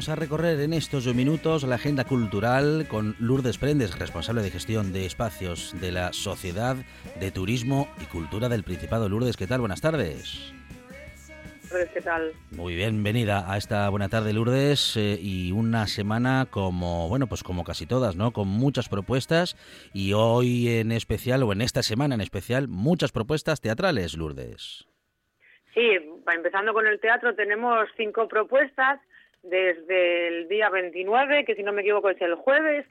Vamos a recorrer en estos minutos la agenda cultural con Lourdes Prendes, responsable de gestión de espacios de la Sociedad de Turismo y Cultura del Principado. Lourdes, ¿qué tal? Buenas tardes. ¿qué tal? Muy bienvenida a esta buena tarde, Lourdes, eh, y una semana como, bueno, pues como casi todas, ¿no? Con muchas propuestas y hoy en especial, o en esta semana en especial, muchas propuestas teatrales, Lourdes. Sí, empezando con el teatro, tenemos cinco propuestas desde el día 29, que si no me equivoco es el jueves,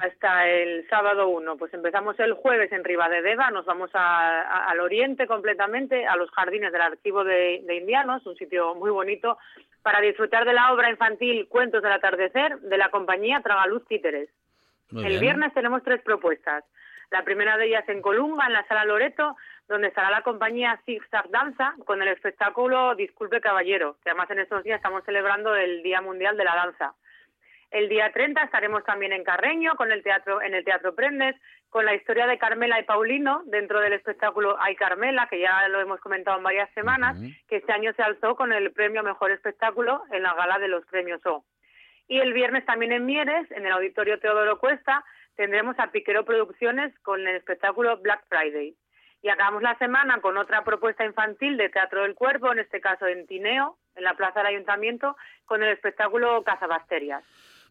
hasta el sábado 1. Pues empezamos el jueves en Ribadedeva, nos vamos al oriente completamente, a los jardines del Archivo de, Indianos, un sitio muy bonito, para disfrutar de la obra infantil Cuentos del Atardecer de la compañía Tragaluz Títeres. el viernes tenemos tres propuestas. La primera de ellas en Colunga, en la Sala Loreto, donde estará la compañía Zigzag Danza con el espectáculo Disculpe Caballero, que además en estos días estamos celebrando el Día Mundial de la Danza. El día 30 estaremos también en Carreño con el teatro en el Teatro Prendes con la historia de Carmela y Paulino dentro del espectáculo Ay Carmela, que ya lo hemos comentado en varias semanas, que este año se alzó con el premio Mejor Espectáculo en la gala de los premios O. Y el viernes también en Mieres, en el Auditorio Teodoro Cuesta, tendremos a Piquero Producciones con el espectáculo Black Friday. Y acabamos la semana con otra propuesta infantil de Teatro del Cuerpo, en este caso en Tineo, en la Plaza del Ayuntamiento, con el espectáculo Cazabasterias.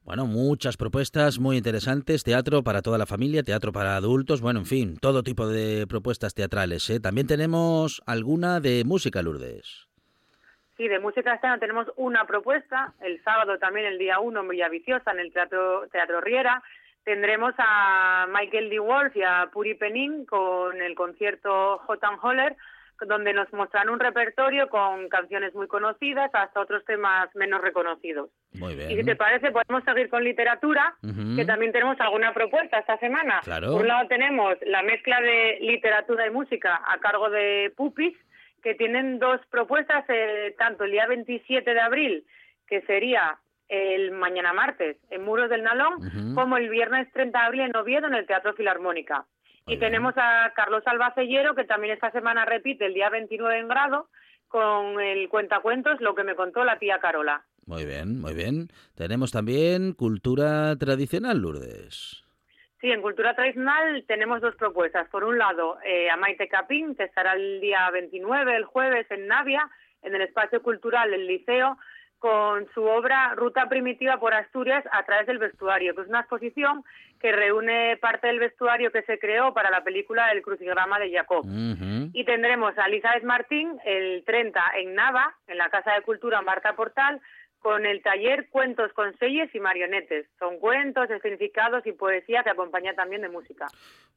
Bueno, muchas propuestas muy interesantes, teatro para toda la familia, teatro para adultos, bueno, en fin, todo tipo de propuestas teatrales. ¿eh? También tenemos alguna de música, Lourdes. Sí, de música esta tenemos una propuesta, el sábado también, el día 1 en Villaviciosa, en el Teatro, teatro Riera, tendremos a Michael D. Wolf y a Puri Penin con el concierto J. Holler, donde nos mostrarán un repertorio con canciones muy conocidas hasta otros temas menos reconocidos. Muy bien. Y si te parece, podemos seguir con literatura, que también tenemos alguna propuesta esta semana. Claro. Por un lado tenemos la mezcla de literatura y música a cargo de Pupis, que tienen dos propuestas, eh, tanto el día 27 de abril, que sería el mañana martes en Muros del Nalón, como el viernes 30 de abril en Oviedo en el Teatro Filarmónica. y tenemos a Carlos Albacellero, que también esta semana repite el día 29 en grado, con el cuentacuentos Lo que me contó la tía Carola. Muy bien, muy bien. Tenemos también cultura tradicional, Lourdes. Sí, en cultura tradicional tenemos dos propuestas. Por un lado, eh, a Maite Capín, que estará el día 29, el jueves, en Navia, en el espacio cultural del Liceo, con su obra Ruta Primitiva por Asturias a través del vestuario, que es una exposición que reúne parte del vestuario que se creó para la película El crucigrama de Jacob. Y tendremos a Elizabeth Martín el 30 en Nava, en la Casa de Cultura Marta Portal, con el taller Cuentos con selles y marionetes. Son cuentos, significados y poesía que acompaña también de música.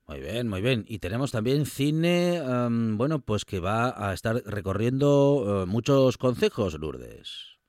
Muy bien, muy bien. Y tenemos también cine, em, bueno, pues que va a estar recorriendo eh, muchos concejos, Lourdes.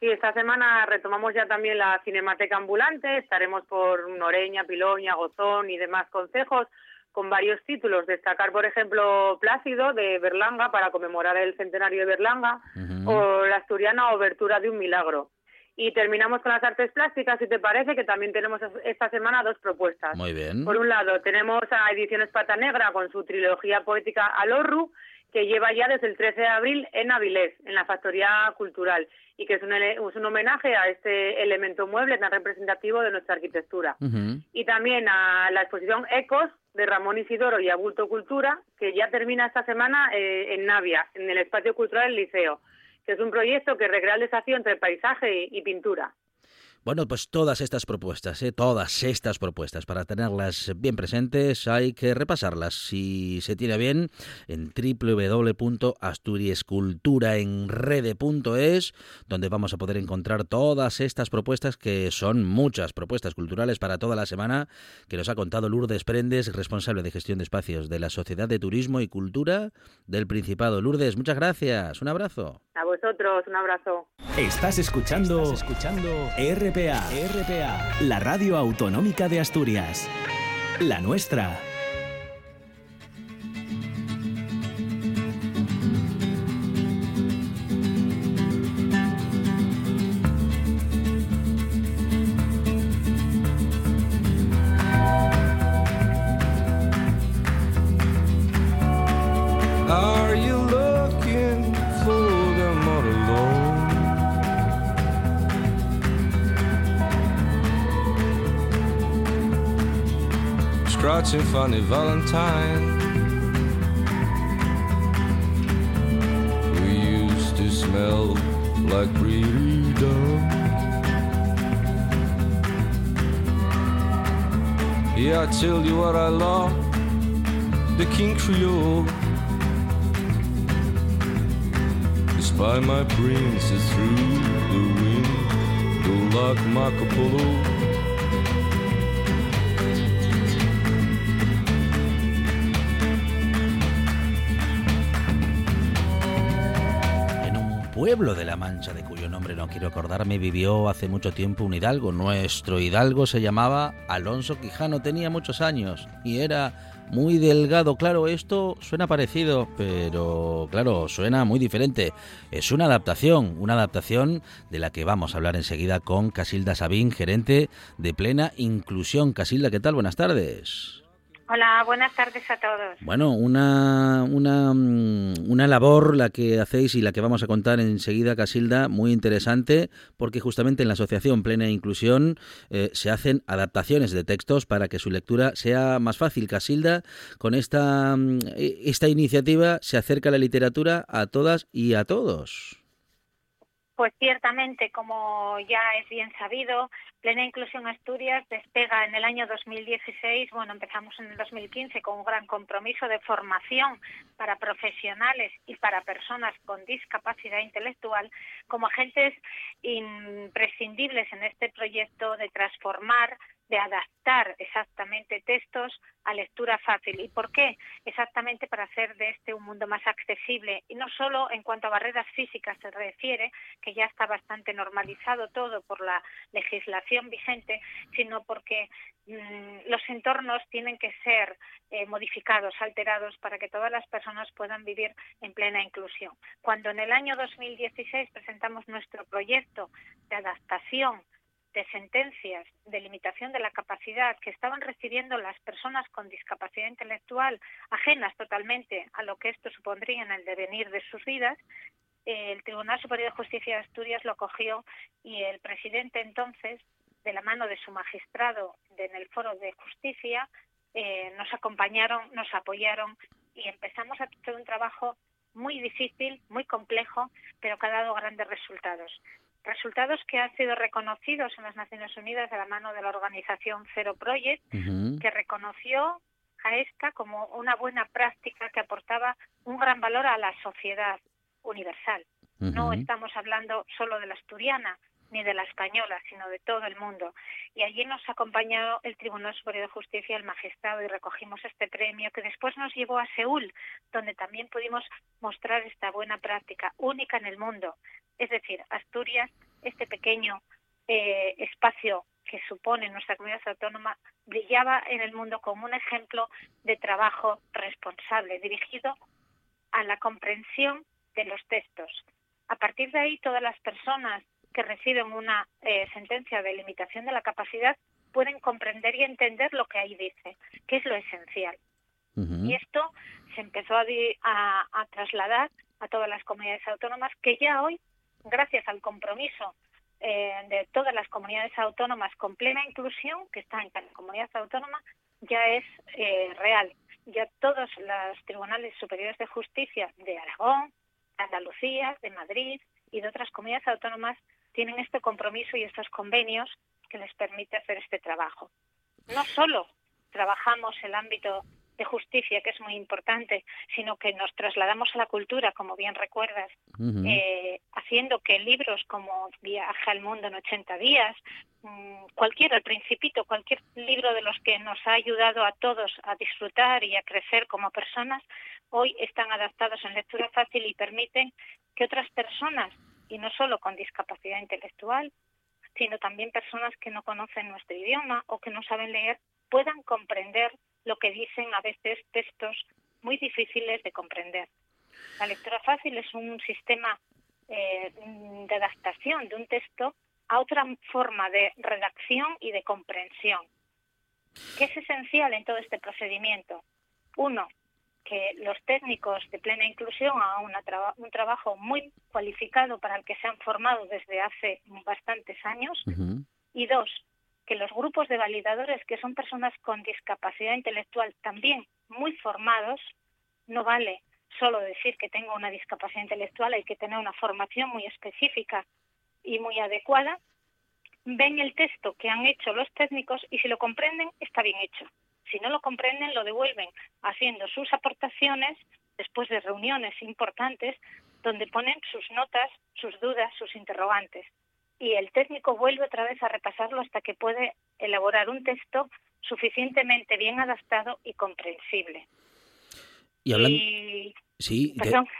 Sí, esta semana retomamos ya también la Cinemateca Ambulante, estaremos por Noreña, Piloña, Gozón y demás consejos con varios títulos. Destacar, por ejemplo, Plácido de Berlanga para conmemorar el centenario de Berlanga o la asturiana Obertura de un Milagro. Y terminamos con las artes plásticas, si te parece, que también tenemos esta semana dos propuestas. Muy bien. Por un lado, tenemos a Ediciones Pata Negra con su trilogía poética Alorru que lleva ya desde el 13 de abril en Avilés, en la Factoría Cultural, y que es un, es un homenaje a este elemento mueble tan representativo de nuestra arquitectura. Y también a la exposición Ecos de Ramón Isidoro y Abulto Cultura, que ya termina esta semana eh, en Navia, en el Espacio Cultural del Liceo, que es un proyecto que recrea el desafío entre paisaje y pintura. Bueno, pues todas estas propuestas, ¿eh? todas estas propuestas, para tenerlas bien presentes hay que repasarlas, si se tiene bien, en www.asturiesculturaenrede.es, donde vamos a poder encontrar todas estas propuestas, que son muchas propuestas culturales para toda la semana, que nos ha contado Lourdes Prendes, responsable de gestión de espacios de la Sociedad de Turismo y Cultura del Principado. Lourdes, muchas gracias, un abrazo. A vosotros, un abrazo. Estás escuchando, ¿Estás escuchando RPA, RPA, la radio autonómica de Asturias. La nuestra. Scratching funny Valentine. We used to smell like freedom. Yeah, I tell you what I love, the King Creole. Spy my princess through the window like Marco Polo. Pueblo de La Mancha, de cuyo nombre no quiero acordarme, vivió hace mucho tiempo un hidalgo. Nuestro hidalgo se llamaba Alonso Quijano, tenía muchos años y era muy delgado. Claro, esto suena parecido, pero claro, suena muy diferente. Es una adaptación, una adaptación de la que vamos a hablar enseguida con Casilda Sabín, gerente de Plena Inclusión. Casilda, ¿qué tal? Buenas tardes. Hola, buenas tardes a todos. Bueno, una, una, mm, una, labor la que hacéis y la que vamos a contar enseguida, Casilda, muy interesante, porque justamente en la Asociación Plena Inclusión eh, se hacen adaptaciones de textos para que su lectura sea más fácil. Casilda, con esta, mm, e, esta iniciativa se acerca la literatura a todas y a todos. Pues ciertamente, como ya es bien sabido, Plena Inclusión Asturias despega en el año 2016, bueno, empezamos en el 2015 con un gran compromiso de formación para profesionales y para personas con discapacidad intelectual como agentes imprescindibles en este proyecto de transformar de adaptar exactamente textos a lectura fácil. ¿Y por qué? Exactamente para hacer de este un mundo más accesible y no solo en cuanto a barreras físicas se refiere, que ya está bastante normalizado todo por la legislación vigente, sino porque mm, los entornos tienen que ser eh, modificados, alterados para que todas las personas puedan vivir en plena inclusión. Cuando en el año 2016 presentamos nuestro proyecto de adaptación de sentencias de limitación de la capacidad que estaban recibiendo las personas con discapacidad intelectual ajenas totalmente a lo que esto supondría en el devenir de sus vidas, el Tribunal Superior de Justicia de Asturias lo cogió y el presidente entonces, de la mano de su magistrado en el Foro de Justicia, eh, nos acompañaron, nos apoyaron y empezamos a hacer un trabajo muy difícil, muy complejo, pero que ha dado grandes resultados resultados que han sido reconocidos en las Naciones Unidas de la mano de la organización Zero Project, que reconoció a esta como una buena práctica que aportaba un gran valor a la sociedad universal. No estamos hablando solo de la asturiana ni de la española, sino de todo el mundo. Y allí nos acompañó el Tribunal Superior de Justicia, el magistrado, y recogimos este premio que después nos llevó a Seúl, donde también pudimos mostrar esta buena práctica, única en el mundo, es decir, Asturias, este pequeño eh, espacio que supone nuestra comunidad autónoma, brillaba en el mundo como un ejemplo de trabajo responsable, dirigido a la comprensión de los textos. A partir de ahí, todas las personas que reciben una eh, sentencia de limitación de la capacidad pueden comprender y entender lo que ahí dice, que es lo esencial. Y esto se empezó a, a, trasladar a todas las comunidades autónomas que ya hoy, gracias al compromiso eh, de todas las comunidades autónomas con plena inclusión que está en cada comunidad autónoma, ya es eh, real. Ya todos los tribunales superiores de justicia de Aragón, Andalucía, de Madrid y de otras comunidades autónomas tienen este compromiso y estos convenios que les permite hacer este trabajo. No solo trabajamos el ámbito de justicia, que es muy importante, sino que nos trasladamos a la cultura, como bien recuerdas, eh, haciendo que libros como Viaja al mundo en 80 días, mm, cualquier, el principito, cualquier libro de los que nos ha ayudado a todos a disfrutar y a crecer como personas, hoy están adaptados en lectura fácil y permiten que otras personas, y no solo con discapacidad intelectual, sino también personas que no conocen nuestro idioma o que no saben leer, puedan comprender lo que dicen a veces textos muy difíciles de comprender. La lectura fácil es un sistema eh, de adaptación de un texto a otra forma de redacción y de comprensión. ¿Qué es esencial en todo este procedimiento? Uno, que los técnicos de plena inclusión hagan un trabajo muy cualificado para el que se han formado desde hace bastantes años. Y dos, que los grupos de validadores, que son personas con discapacidad intelectual también muy formados, no vale solo decir que tengo una discapacidad intelectual, hay que tener una formación muy específica y muy adecuada, ven el texto que han hecho los técnicos y si lo comprenden, está bien hecho. Si no lo comprenden, lo devuelven haciendo sus aportaciones después de reuniones importantes donde ponen sus notas, sus dudas, sus interrogantes y el técnico vuelve otra vez a repasarlo hasta que puede elaborar un texto suficientemente bien adaptado y comprensible. Y hablando, Sí,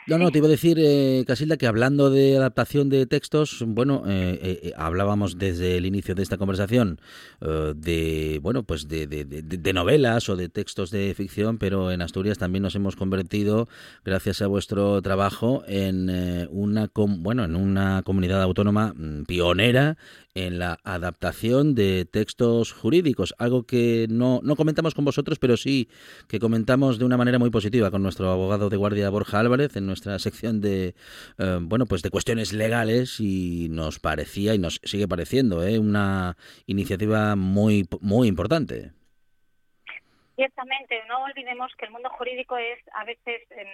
no, no, te iba a decir, eh, Casilda, que hablando de adaptación de textos, bueno, eh, eh, hablábamos desde el inicio de esta conversación de, bueno, pues de, de, novelas o de textos de ficción, pero en Asturias también nos hemos convertido, gracias a vuestro trabajo, en una, bueno, en una comunidad autónoma mm, pionera en la adaptación de textos jurídicos, algo que no, no comentamos con vosotros, pero sí que comentamos de una manera muy positiva con nuestro abogado de guardia Borja Álvarez en nuestra sección de eh, bueno pues de cuestiones legales y nos parecía y nos sigue pareciendo ¿eh? una iniciativa muy muy importante. Ciertamente, no olvidemos que el mundo jurídico es a veces em,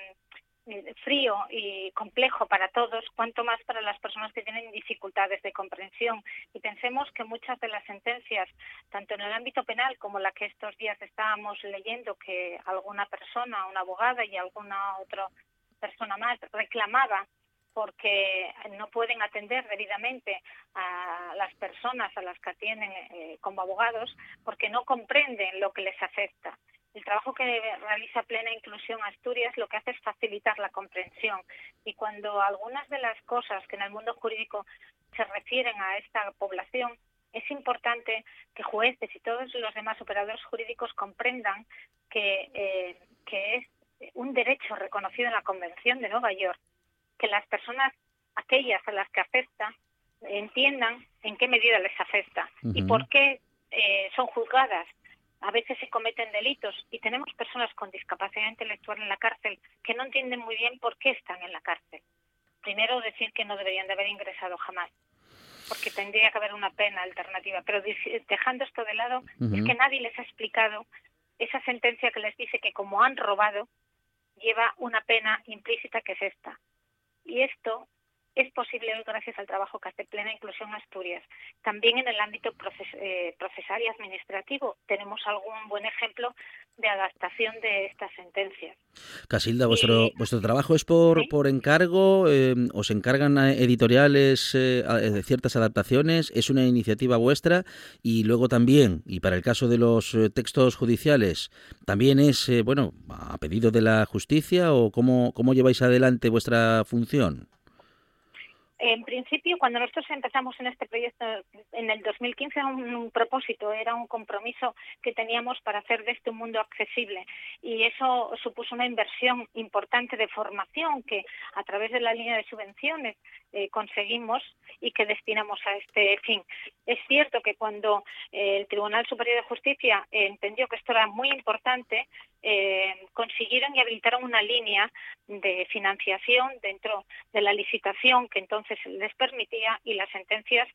frío y complejo para todos, cuanto más para las personas que tienen dificultades de comprensión. Y pensemos que muchas de las sentencias, tanto en el ámbito penal como la que estos días estábamos leyendo, que alguna persona, una abogada y alguna otra persona más reclamaba porque no pueden atender debidamente a las personas a las que atienden eh, como abogados porque no comprenden lo que les afecta. El trabajo que realiza Plena Inclusión Asturias lo que hace es facilitar la comprensión. Y cuando algunas de las cosas que en el mundo jurídico se refieren a esta población, es importante que jueces y todos los demás operadores jurídicos comprendan que, eh, que es un derecho reconocido en la Convención de Nueva York, que las personas, aquellas a las que afecta, entiendan en qué medida les afecta y por qué eh, son juzgadas a veces se cometen delitos y tenemos personas con discapacidad intelectual en la cárcel que no entienden muy bien por qué están en la cárcel. Primero decir que no deberían de haber ingresado jamás, porque tendría que haber una pena alternativa. Pero dejando esto de lado, es que nadie les ha explicado esa sentencia que les dice que como han robado, lleva una pena implícita que es esta. Y esto es posible hoy gracias al trabajo que hace Plena Inclusión Asturias. También en el ámbito eh, procesal y administrativo tenemos algún buen ejemplo de adaptación de estas sentencias. Casilda, vuestro, vuestro trabajo es por, por encargo, eh, os encargan editoriales eh, de ciertas adaptaciones, es una iniciativa vuestra y luego también, y para el caso de los textos judiciales, también es, bueno, a pedido de la justicia o cómo, cómo lleváis adelante vuestra función. En principio, cuando nosotros empezamos en este proyecto en el 2015 era un, propósito, era un compromiso que teníamos para hacer de este un mundo accesible. Y eso supuso una inversión importante de formación que a través de la línea de subvenciones eh, conseguimos y que destinamos a este fin. Es cierto que cuando eh, el Tribunal Superior de Justicia entendió que esto era muy importante, consiguieron y habilitaron una línea de financiación dentro de la licitación que entonces les permitía y las sentencias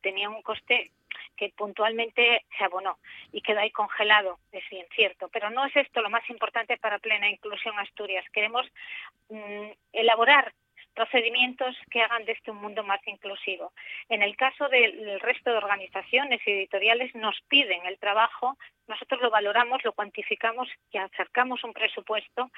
tenían un coste que puntualmente se abonó y quedó ahí congelado, es bien cierto. Pero no es esto lo más importante para plena inclusión Asturias. Queremos mm, elaborar procedimientos que hagan de este un mundo más inclusivo. En el caso del resto de organizaciones y editoriales nos piden el trabajo, nosotros lo valoramos, lo cuantificamos y acercamos un presupuesto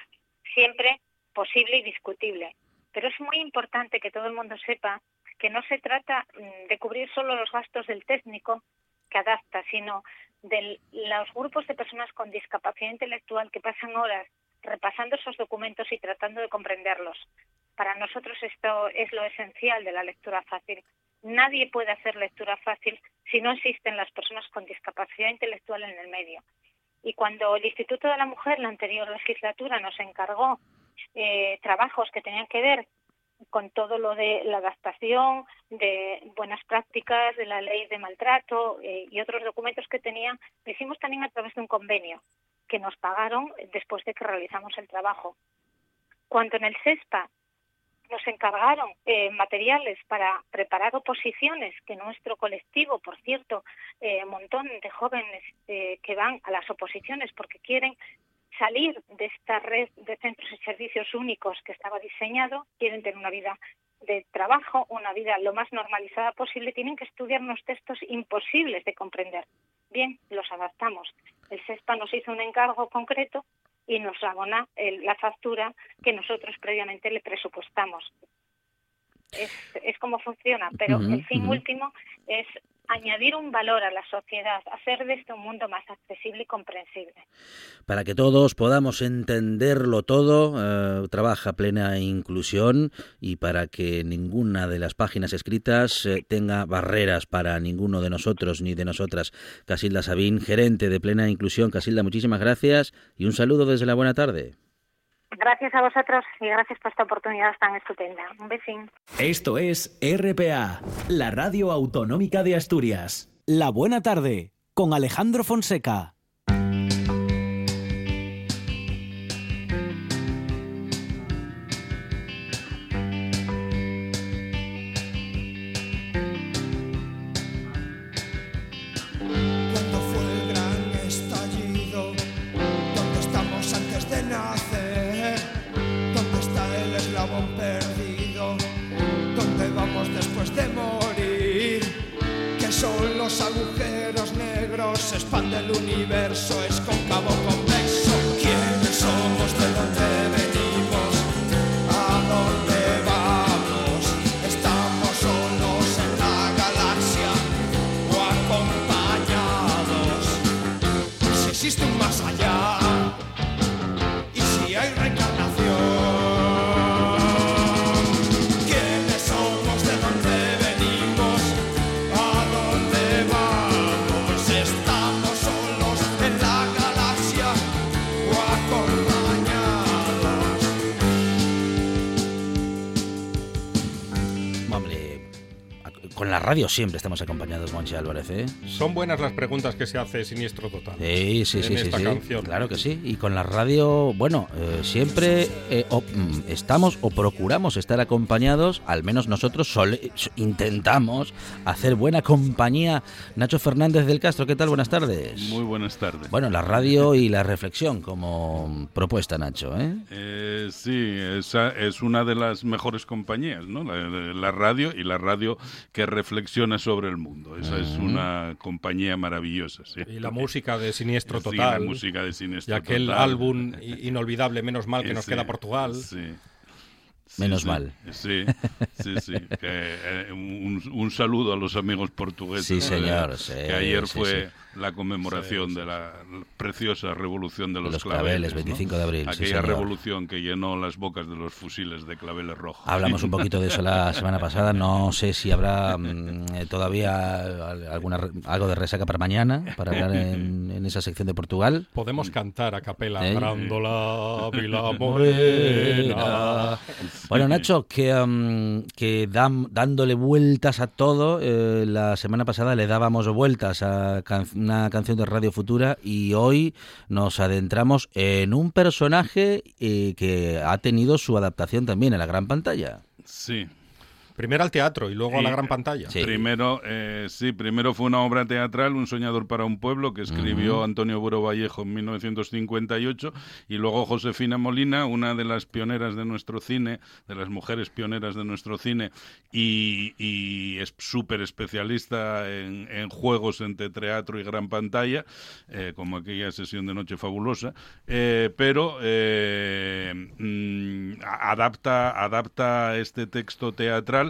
siempre posible y discutible. Pero es muy importante que todo el mundo sepa que no se trata mm, de cubrir solo los gastos del técnico que adapta, sino de los grupos de personas con discapacidad intelectual que pasan horas repasando esos documentos y tratando de comprenderlos. Para nosotros esto es lo esencial de la lectura fácil. Nadie puede hacer lectura fácil si no existen las personas con discapacidad intelectual en el medio. Y cuando el Instituto de la Mujer, la anterior legislatura, nos encargó eh, trabajos que tenían que ver con todo lo de la adaptación, de buenas prácticas, de la ley de maltrato eh, y otros documentos que tenían, lo hicimos también a través de un convenio que nos pagaron después de que realizamos el trabajo. Cuando en el CESPA nos encargaron eh, materiales para preparar oposiciones, que nuestro colectivo, por cierto, eh, un montón de jóvenes que van a las oposiciones porque quieren salir de esta red de centros y servicios únicos que estaba diseñado, quieren tener una vida de trabajo, una vida lo más normalizada posible, tienen que estudiar unos textos imposibles de comprender. Bien, los adaptamos. El SESPA nos hizo un encargo concreto y nos abona la factura que nosotros previamente le presupuestamos. Es, es como funciona, pero el fin último es añadir un valor a la sociedad, hacer de esto un mundo más accesible y comprensible. Para que todos podamos entenderlo todo, eh, trabaja plena inclusión y para que ninguna de las páginas escritas eh, tenga barreras para ninguno de nosotros ni de nosotras. Casilda Sabín, gerente de plena inclusión. Casilda, muchísimas gracias y un saludo desde la buena tarde. Gracias a vosotros y gracias por esta oportunidad tan estupenda. Un besín. Esto es RPA, la radio autonómica de Asturias. La buena tarde, con Alejandro Fonseca. verso es como radio siempre estamos acompañados, Monchi Álvarez. ¿eh? Son buenas las preguntas que se hace Siniestro Total. Sí, sí, sí. esta canción. Claro que sí. Y con la radio, bueno, eh, siempre eh, mm, estamos o procuramos estar acompañados, al menos nosotros intentamos hacer buena compañía. Nacho Fernández del Castro, ¿qué tal? Buenas tardes. Muy buenas tardes. Bueno, la radio y la reflexión como propuesta, Nacho. ¿eh? sí, esa es una de las mejores compañías, ¿no? La, la radio y la radio que reflexiona reflexiona sobre el mundo. Esa es una compañía maravillosa. Y la música de Siniestro Total. la música de Siniestro Y aquel álbum inolvidable, Menos Mal, que nos queda Portugal. Sí. Menos mal. Sí, sí, sí. Eh, un, saludo a los amigos portugueses. Sí, señor. que ayer fue la conmemoración de la preciosa revolución de los, claveles, 25 de abril. Aquella revolución que llenó las bocas de los fusiles de claveles rojos. Hablamos un poquito de eso la semana pasada. No sé si habrá mm, eh, todavía alguna algo de resaca para mañana, para hablar en, en esa sección de Portugal. Podemos cantar a capela, ¿Eh? Grándola, Vila Morena. Bueno, Nacho, que, que dándole vueltas a todo, eh, la semana pasada le dábamos vueltas a una canción de Radio Futura y hoy nos adentramos en un personaje eh, que ha tenido su adaptación también en la gran pantalla. Sí, Primero al teatro y luego a la gran pantalla. Primero, eh, sí, primero fue una obra teatral, Un soñador para un pueblo, que escribió Antonio Buro Vallejo en 1958, y luego Josefina Molina, una de las pioneras de nuestro cine, de las mujeres pioneras de nuestro cine, y, es súper especialista en, juegos entre teatro y gran pantalla, eh, como aquella sesión de Noche Fabulosa, eh, pero mm, adapta, adapta este texto teatral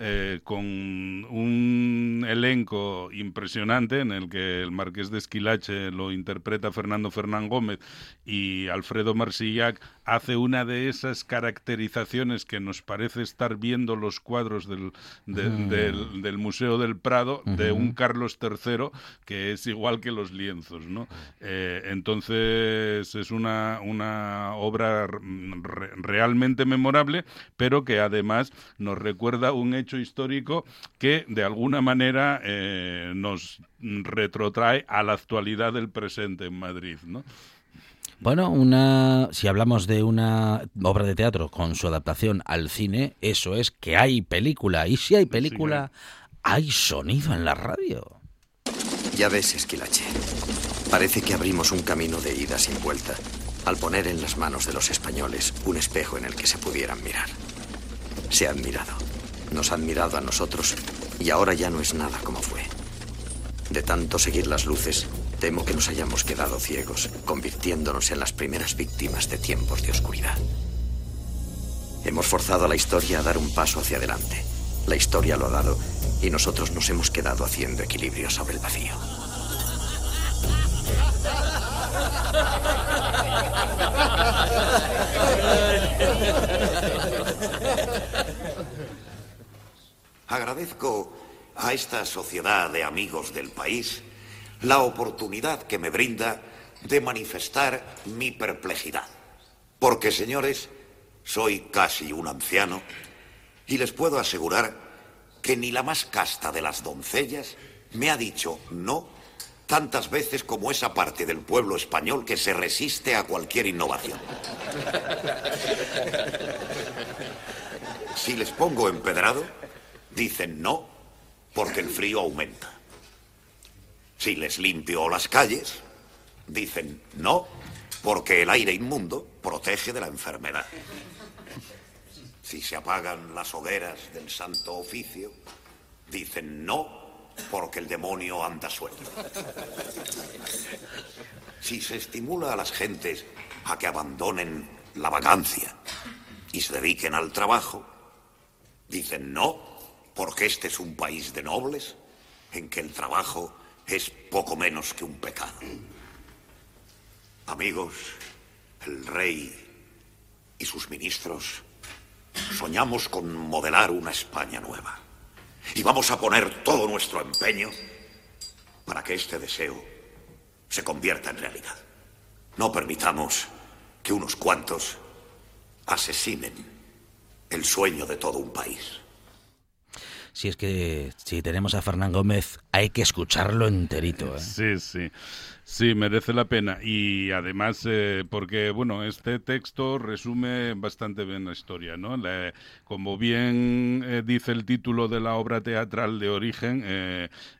eh, con un elenco impresionante en el que el Marqués de Esquilache lo interpreta Fernando Fernán Gómez y Alfredo Marsillac hace una de esas caracterizaciones que nos parece estar viendo los cuadros del, mm. del, Museo del Prado de un Carlos III que es igual que los lienzos. ¿no? Eh, entonces es una, una obra realmente memorable, pero que además nos recuerda un hecho histórico que de alguna manera eh, nos retrotrae a la actualidad del presente en Madrid, ¿no? Bueno, una, si hablamos de una obra de teatro con su adaptación al cine, eso es que hay película. Y si hay película, hay sonido en la radio. Ya ves, Esquilache. Parece que abrimos un camino de ida sin vuelta al poner en las manos de los españoles un espejo en el que se pudieran mirar. Se han mirado. Nos han mirado a nosotros y ahora ya no es nada como fue. De tanto seguir las luces, temo que nos hayamos quedado ciegos, convirtiéndonos en las primeras víctimas de tiempos de oscuridad. Hemos forzado a la historia a dar un paso hacia adelante. La historia lo ha dado y nosotros nos hemos quedado haciendo equilibrio sobre el vacío. Agradezco a esta sociedad de amigos del país la oportunidad que me brinda de manifestar mi perplejidad. Porque, señores, soy casi un anciano y les puedo asegurar que ni la más casta de las doncellas me ha dicho no tantas veces como esa parte del pueblo español que se resiste a cualquier innovación. Si les pongo empedrado, Dicen no porque el frío aumenta. Si les limpio las calles, dicen no porque el aire inmundo protege de la enfermedad. Si se apagan las hogueras del santo oficio, dicen no porque el demonio anda suelto. Si se estimula a las gentes a que abandonen la vagancia y se dediquen al trabajo, dicen no porque este es un país de nobles en que el trabajo es poco menos que un pecado. Amigos, el rey y sus ministros soñamos con modelar una España nueva. Y vamos a poner todo nuestro empeño para que este deseo se convierta en realidad. No permitamos que unos cuantos asesinen el sueño de todo un país si es que si tenemos a Fernán Gómez hay que escucharlo enterito. ¿eh? Sí, sí. Sí, merece la pena. Y además, eh, porque, bueno, este texto resume bastante bien la historia, ¿no? como bien eh, dice el título de la obra teatral de origen,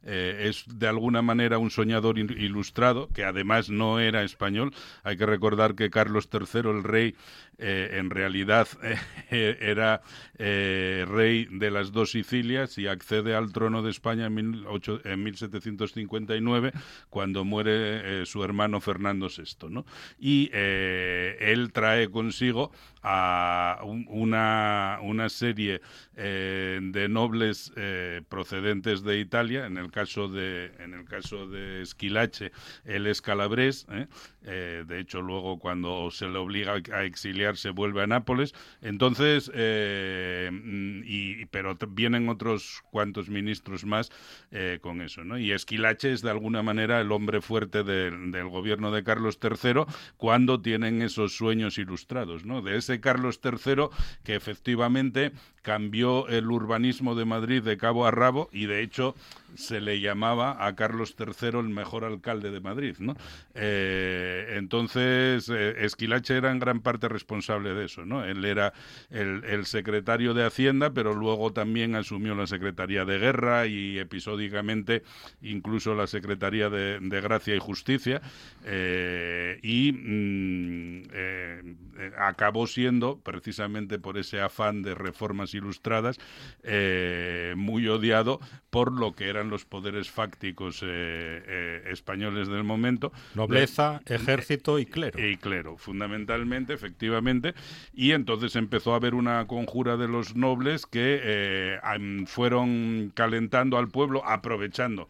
es de alguna manera un soñador ilustrado, que además no era español. Hay que recordar que Carlos III, el rey, en realidad era rey de las dos Sicilias y accede al trono de España en, en 1759, cuando muere eh, su hermano Fernando VI. ¿no? Y eh, él trae consigo a una, una serie eh, de nobles procedentes de Italia, en el caso de, en el caso de Esquilache, él es calabrés, de hecho luego cuando se le obliga a exiliarse vuelve a Nápoles, entonces, y, pero vienen otros cuantos ministros más con eso, ¿no? Y Esquilache es de alguna manera el hombre fuerte del, del gobierno de Carlos III cuando tienen esos sueños ilustrados, ¿no? De Carlos III que efectivamente cambió el urbanismo de Madrid de cabo a rabo y de hecho se le llamaba a Carlos III el mejor alcalde de Madrid. Eh, entonces eh, Esquilache era en gran parte responsable de eso, ¿no? Él era el, secretario de Hacienda, pero luego también asumió la secretaría de Guerra y episódicamente incluso la secretaría de, Gracia y Justicia eh, y mm, acabó siendo precisamente por ese afán de reformas ilustradas muy odiado por lo que eran los poderes fácticos eh, eh, españoles del momento. Nobleza, ejército y clero. Y clero, fundamentalmente, efectivamente. Y entonces empezó a haber una conjura de los nobles que eh, fueron calentando al pueblo, aprovechando.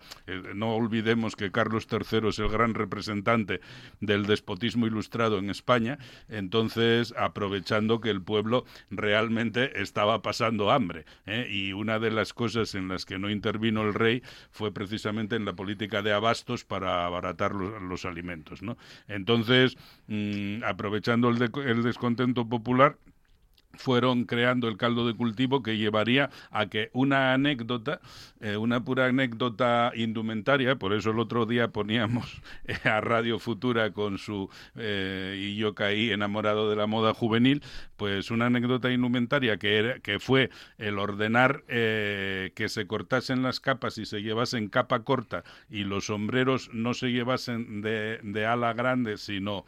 no olvidemos que Carlos III es el gran representante del despotismo ilustrado en España, entonces aprovechando que el pueblo realmente estaba pasando hambre. Y una de las cosas en las que no intervino el rey fue precisamente en la política de abastos para abaratar los, alimentos. ¿no? Entonces, mm, aprovechando el descontento popular, fueron creando el caldo de cultivo que llevaría a que una anécdota, eh, una pura anécdota indumentaria, por eso el otro día poníamos a Radio Futura con su eh, y yo caí enamorado de la moda juvenil, pues una anécdota indumentaria que era, que fue el ordenar eh, que se cortasen las capas y se llevasen capa corta y los sombreros no se llevasen de, de ala grande sino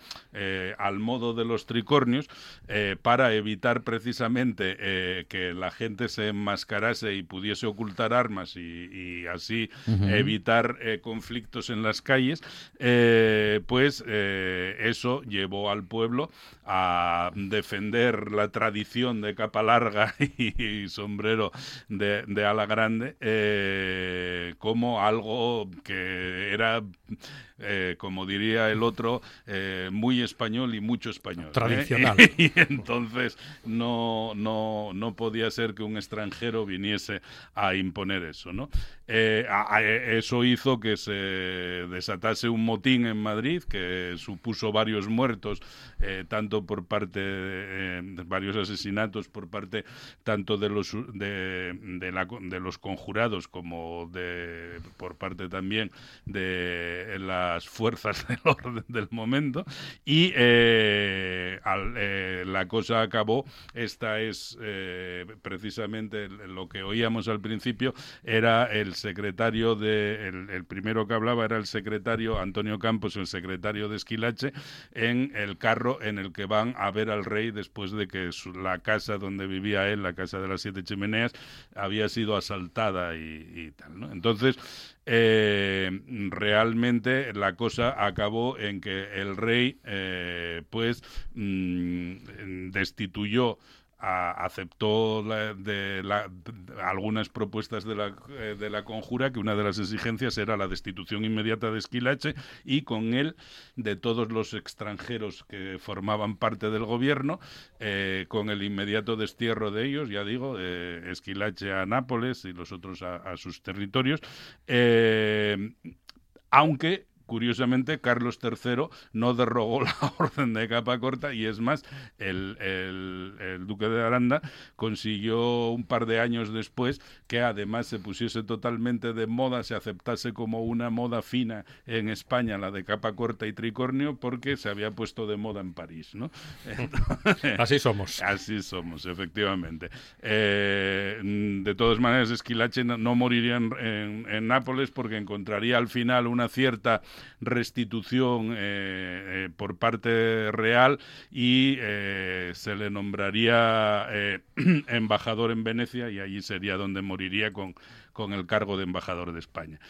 al modo de los tricornios para evitar eh, que la gente se enmascarase y pudiese ocultar armas y, así evitar eh, conflictos en las calles, eh, pues eso llevó al pueblo a defender la tradición de capa larga y, sombrero de, de, ala grande como algo que era como diría el otro, muy español y mucho español. Tradicional. Y, entonces no, no, no podía ser que un extranjero viniese a imponer eso, ¿no? eso hizo que se desatase un motín en Madrid que supuso varios muertos, tanto por parte de varios asesinatos por parte tanto de los de, de, la, de los conjurados como de por parte también de la las fuerzas del orden del momento y eh, eh, la cosa acabó. Esta es eh, precisamente lo que oíamos al principio, era el secretario de, el, primero que hablaba era el secretario Antonio Campos, el secretario de Esquilache, en el carro en el que van a ver al rey después de que la casa donde vivía él, la casa de las siete chimeneas, había sido asaltada y, tal. Entonces, eh, realmente la cosa acabó en que el rey eh, pues mm, destituyó aceptó de, algunas propuestas de la, eh, de la conjura, que una de las exigencias era la destitución inmediata de Esquilache y con él de todos los extranjeros que formaban parte del gobierno, eh, con el inmediato destierro de ellos, ya digo, Esquilache a Nápoles y los otros a, a sus territorios, eh, aunque curiosamente, Carlos III no derogó la orden de capa corta y es más, el, el, duque de Aranda consiguió un par de años después que además se pusiese totalmente de moda, se aceptase como una moda fina en España, la de capa corta y tricornio, porque se había puesto de moda en París. ¿no? así somos. Así somos, efectivamente. Eh, de todas maneras, Esquilache no, moriría en, en Nápoles porque encontraría al final una cierta restitución eh, eh, por parte real y eh, se le nombraría embajador en Venecia y allí sería donde moriría con con el cargo de embajador de España.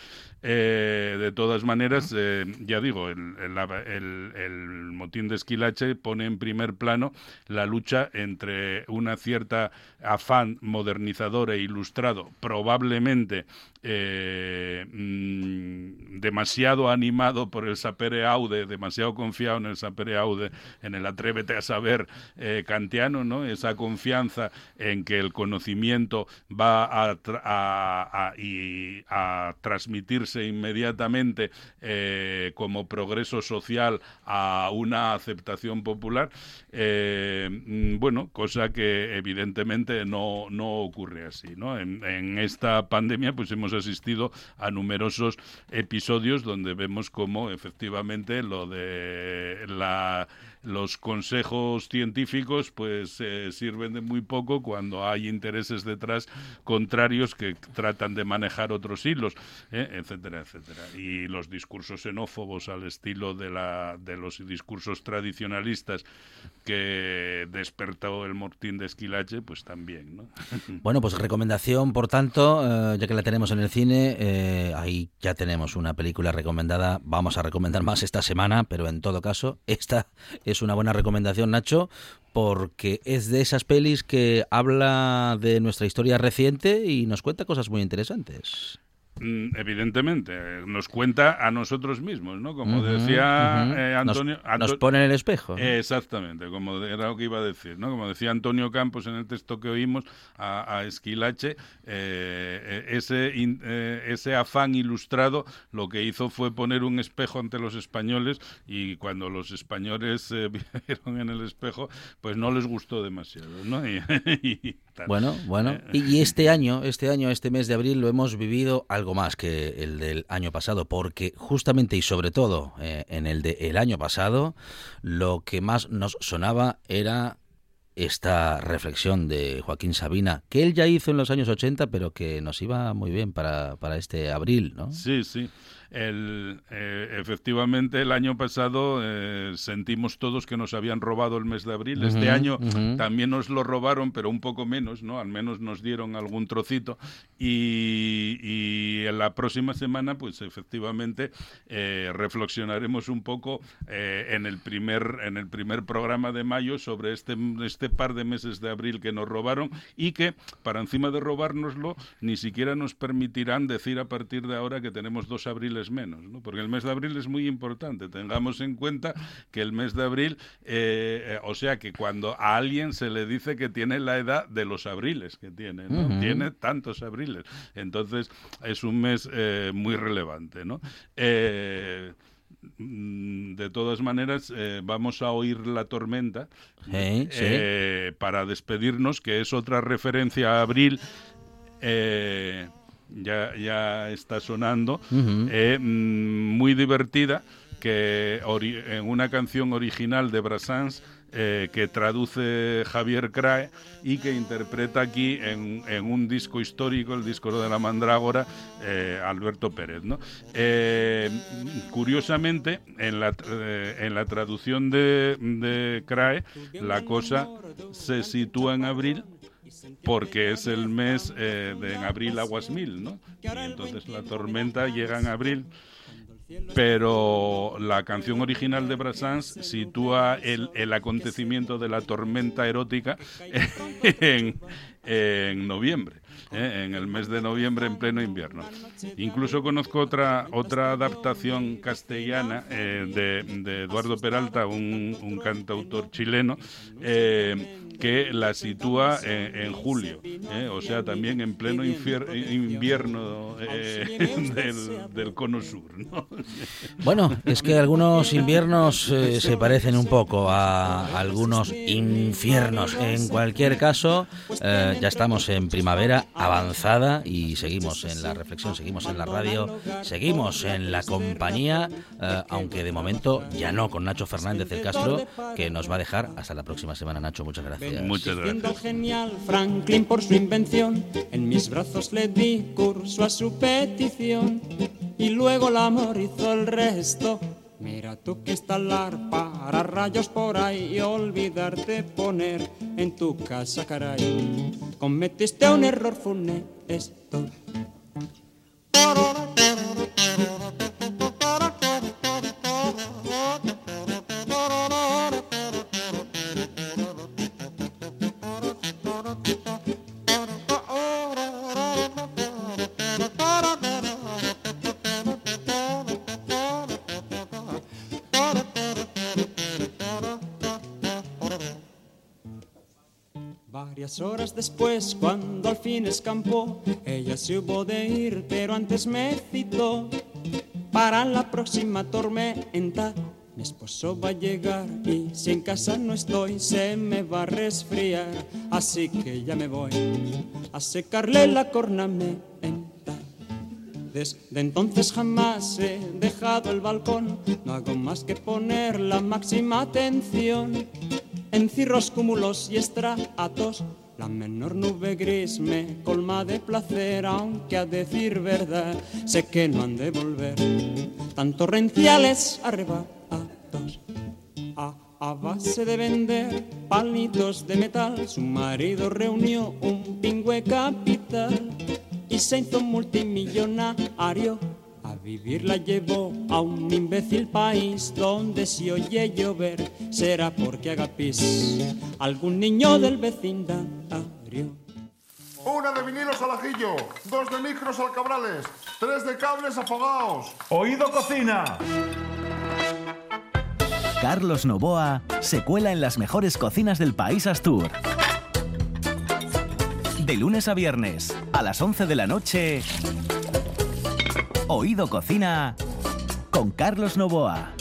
Eh, de todas maneras, eh, ya digo, el, el, motín de Esquilache pone en primer plano la lucha entre una cierta afán modernizador e ilustrado, probablemente eh, mm, demasiado animado por el sapere aude, demasiado confiado en el sapere aude, en el atrévete a saber kantiano, ¿no? Esa confianza en que el conocimiento va a, a, a transmitirse inmediatamente eh, como progreso social a una aceptación popular, eh, mm, bueno, cosa que evidentemente no, no ocurre así. ¿no? En, en, esta pandemia pues hemos asistido a numerosos episodios donde vemos cómo efectivamente lo de la los consejos científicos pues eh, sirven de muy poco cuando hay intereses detrás contrarios que tratan de manejar otros hilos, eh, etcétera, etcétera. Y los discursos xenófobos al estilo de, la, de los discursos tradicionalistas que despertó el mortín de Esquilache, pues también. ¿no? Bueno, pues recomendación, por tanto, eh, ya que la tenemos en el cine, ahí ya tenemos una película recomendada. Vamos a recomendar más esta semana, pero en todo caso, esta es una buena recomendación, Nacho, porque es de esas pelis que habla de nuestra historia reciente y nos cuenta cosas muy interesantes. Mm, evidentemente, nos cuenta a nosotros mismos, ¿no? Como decía eh, Antonio... Nos, pone en el espejo. exactamente, como era lo que iba a decir, ¿no? Como decía Antonio Campos en el texto que oímos a, Esquilache, eh, ese, eh, ese afán ilustrado lo que hizo fue poner un espejo ante los españoles y cuando los españoles vieron en el espejo, pues no les gustó demasiado, ¿no? bueno, bueno. Y, este año, este año, este mes de abril lo hemos vivido algo más que el del año pasado, porque justamente y sobre todo eh, en el del año pasado, lo que más nos sonaba era esta reflexión de Joaquín Sabina, que él ya hizo en los años 80, pero que nos iba muy bien para, para este abril, ¿no? Sí, sí. El, eh, efectivamente, el año pasado eh, sentimos todos que nos habían robado el mes de abril. este año también nos lo robaron, pero un poco menos, ¿no? Al menos nos dieron algún trocito. Y, en la próxima semana, pues efectivamente, eh, reflexionaremos un poco en, el primer, en el primer programa de mayo sobre este, este par de meses de abril que nos robaron y que, para encima de robárnoslo, ni siquiera nos permitirán decir a partir de ahora que tenemos dos abriles menos, ¿no? porque el mes de abril es muy importante. Tengamos en cuenta que el mes de abril, eh, eh, o sea que cuando a alguien se le dice que tiene la edad de los abriles que tiene, ¿no? tiene tantos abriles. Entonces es un mes eh, muy relevante. ¿no? De todas maneras, vamos a oír la tormenta para despedirnos, que es otra referencia a abril. Eh, ya, ya está sonando, eh, mm, muy divertida, que en una canción original de Brassens eh, que traduce Javier Crae y que interpreta aquí en, un disco histórico, el disco de la Mandrágora, eh, Alberto Pérez. ¿no? curiosamente, en la, en la traducción de, de Crae, la cosa se sitúa en abril porque es el mes eh, de en abril aguas mil, ¿no? Y entonces la tormenta llega en abril, pero la canción original de Brassens sitúa el, el acontecimiento de la tormenta erótica en, en noviembre. ¿eh? en el mes de noviembre en pleno invierno. Incluso conozco otra otra adaptación castellana eh, de, Eduardo Peralta, un, cantautor chileno, eh, que la sitúa en, julio, o sea, también en pleno invierno del, del, cono sur. Bueno, es que algunos inviernos se parecen un poco a algunos infiernos. En cualquier caso, ya estamos en primavera avanzada y seguimos en la reflexión, seguimos en la radio, seguimos en la compañía, eh, aunque de momento ya no con Nacho Fernández del Castro, que nos va a dejar hasta la próxima semana. Nacho, muchas gracias. Pues gracias. Muchas gracias. genial Franklin por su invención, en mis brazos le di curso a su petición y luego el amor hizo el resto. Mira tú que instalar para rayos por ahí y olvidarte poner en tu casa, caray. Cometiste un error funesto. Horas después, cuando al fin escampó, ella se hubo de ir, pero antes me citó para la próxima tormenta. Mi esposo va a llegar y si en casa no estoy se me va a resfriar, así que ya me voy a secarle la cornamenta. Desde entonces jamás he dejado el balcón, no hago más que poner la máxima atención en cirros, cúmulos y estratos. La menor nube gris me colma de placer, aunque a decir verdad sé que no han de volver tan torrenciales arrebatos. A, a base de vender palitos de metal, su marido reunió un pingüe capital y se hizo multimillonario. A vivir la llevó a un imbécil país donde si oye llover será porque haga pis algún niño del vecindario. Una de vinilos al ajillo, dos de micros al cabrales, tres de cables afogados. Oído cocina. Carlos Novoa se cuela en las mejores cocinas del país Astur. De lunes a viernes, a las 11 de la noche, Oído Cocina con Carlos Novoa.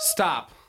Stop.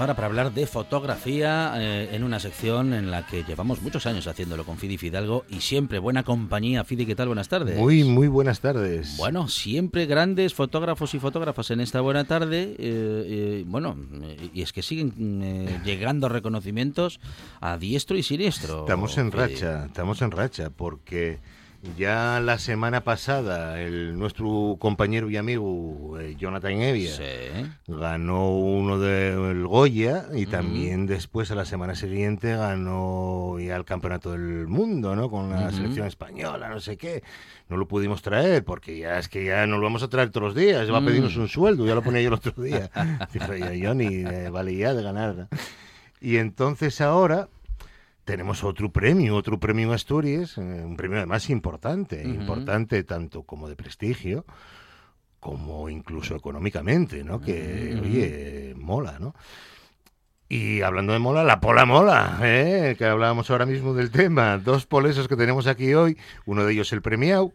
Ahora para hablar de fotografía eh, en una sección en la que llevamos muchos años haciéndolo con Fidi Fidalgo y siempre buena compañía. Fidi, ¿qué tal? Buenas tardes. Muy, muy buenas tardes. Bueno, siempre grandes fotógrafos y fotógrafas en esta buena tarde. eh, eh, bueno, y es que siguen llegando reconocimientos a diestro y siniestro. Estamos en Fidi. racha, estamos en racha, porque ya la semana pasada el nuestro compañero y amigo eh, Jonathan Evia ganó uno del Goya y también después a la semana siguiente ganó ya el campeonato del mundo, ¿no? Con la selección española, no sé qué. No lo pudimos traer porque ya es que ya no lo vamos a traer todos los días, va a Mm. pedirnos un sueldo, ya lo ponía yo el otro día. Yo, Johnny, eh, vale ya de ganar. Y entonces ahora tenemos otro premio, otro premio en Asturias, eh, un premio además importante, importante tanto como de prestigio como incluso económicamente, ¿no? Que, oye, mola, ¿no? Y hablando de mola, la pola mola, ¿eh? que hablábamos ahora mismo del tema. Dos polesos que tenemos aquí hoy, uno de ellos el premiado,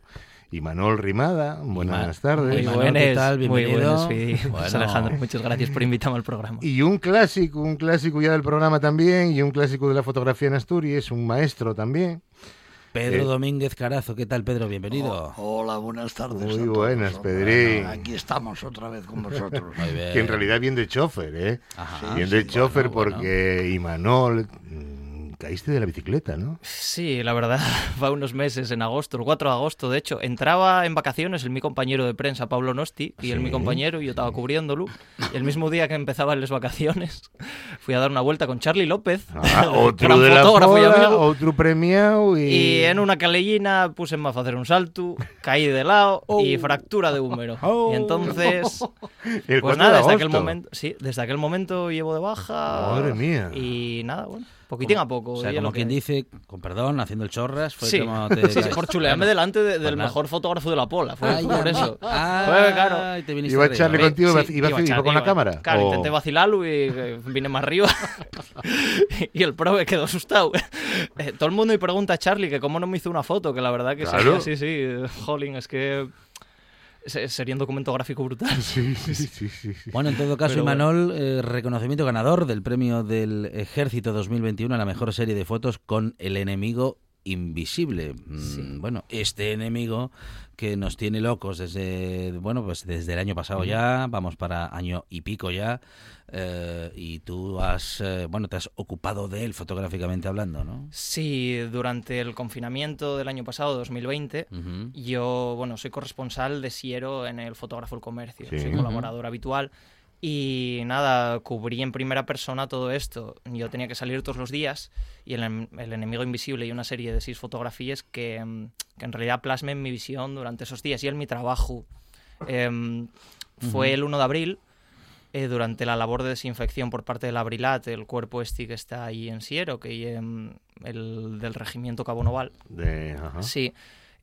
y Manol Rimada. Buenas tardes. Muy buenas, ¿qué tal? muy buenas, sí. Pues, Bueno. Alejandro, muchas gracias por invitarme al programa. Y un clásico, un clásico ya del programa también, y un clásico de la fotografía en Asturias, un maestro también. Pedro Eh, Domínguez Carazo, ¿qué tal Pedro? Bienvenido. Hola, buenas tardes. Muy a todos, buenas. Pedrín. Aquí estamos otra vez con vosotros. Muy bien. Que en realidad viene de chofer, ¿eh? Ajá. Viene Sí, de sí, chofer bueno, porque Imanol, caíste de la bicicleta, ¿no? Sí, la verdad, fue unos meses en agosto, el 4 de agosto, de hecho. Entraba en vacaciones el mi compañero de prensa, Pablo Nosti, y el Sí. mi compañero, y yo estaba cubriéndolo. Y el mismo día que empezaban las vacaciones, fui a dar una vuelta con Charlie López, Ah, otro gran de la fotógrafo y pola, amigo. otro premiado y... Y en una calellina puse a hacer un salto, caí de lado y fractura de húmero. Oh. Y entonces, El 4 pues de nada, desde aquel momento, sí, desde aquel momento llevo de baja. Madre mía. Y nada, bueno, poquitín a poco. O sea, como que quien dice, con perdón, haciendo el chorras, fue Sí, como te sí, sí, por chulearme Bueno, delante de- del pues nada. mejor fotógrafo de la pola. Fue ya, por eso. ah, Fue, claro. te viniste Iba arriba. Charlie Sí, contigo, iba, Sí, iba- iba iba Charlie, con la iba. cámara. Claro, o- intenté vacilarlo y eh, vine más arriba. y el prove quedó asustado. Eh, todo el mundo me pregunta a Charlie que cómo no me hizo una foto, que la verdad que Claro. sí, sí, sí. Jolín, es que sería un documento gráfico brutal. Sí, sí, sí, sí, sí. Bueno, en todo caso, bueno. Imanol, eh, reconocimiento ganador del premio del Ejército 2021 a la mejor serie de fotos con El enemigo invisible. Mm, bueno, este enemigo que nos tiene locos desde bueno pues desde el año pasado ya vamos para año y pico ya eh, y tú has eh, bueno te has ocupado de él fotográficamente hablando no sí durante el confinamiento del año pasado 2020 yo bueno soy corresponsal de Siero en el fotógrafo el comercio soy colaborador habitual. Y nada, cubrí en primera persona todo esto. Yo tenía que salir todos los días y el, el enemigo invisible y una serie de seis fotografías que, mm, que, en realidad plasmen mi visión durante esos días. Y en mi trabajo. Eh, fue el 1 de abril, eh, durante la labor de desinfección por parte del Abrilat, el cuerpo este que está ahí en Siero, que en el del regimiento Cabo Noval. De, ajá. Sí.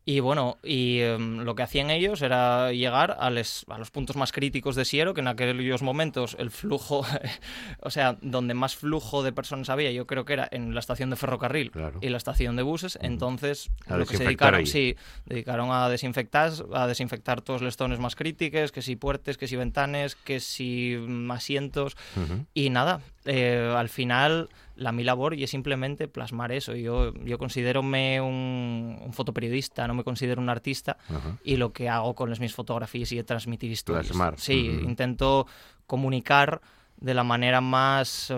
Y bueno, y um, lo que hacían ellos era llegar a, les, a, los puntos más críticos de Siero, que en aquellos momentos el flujo, o sea, donde más flujo de personas había, yo creo que era en la estación de ferrocarril claro. y la estación de buses. Entonces, a lo que se dedicaron, sí, dedicaron a desinfectar, a desinfectar todos los zonas más críticos, que si puertas, que si ventanas, que si asientos. Uh -huh. Y nada, eh, al final la mi labor y es simplemente plasmar eso. Yo, yo considero-me un, un, fotoperiodista, no me considero un artista uh -huh. y lo que hago con las mis fotografías y transmitir historias. Plasmar. Sí, uh -huh. intento comunicar de la manera más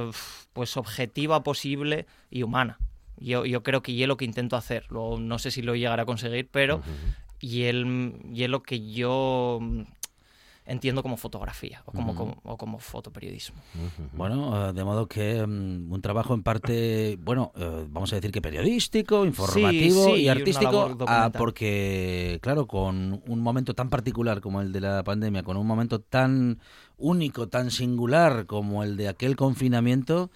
pues objetiva posible y humana. Yo, yo creo que es lo que intento hacer. Luego, no sé si lo llegaré a conseguir, pero y, el, y es lo que yo entiendo como fotografía o como, uh -huh. como, o como fotoperiodismo. Uh -huh. Bueno, uh, de modo que um, un trabajo en parte, bueno, uh, vamos a decir que periodístico, informativo sí, sí, y artístico, ah, porque, claro, con un momento tan particular como el de la pandemia, con un momento tan único, tan singular como el de aquel confinamiento,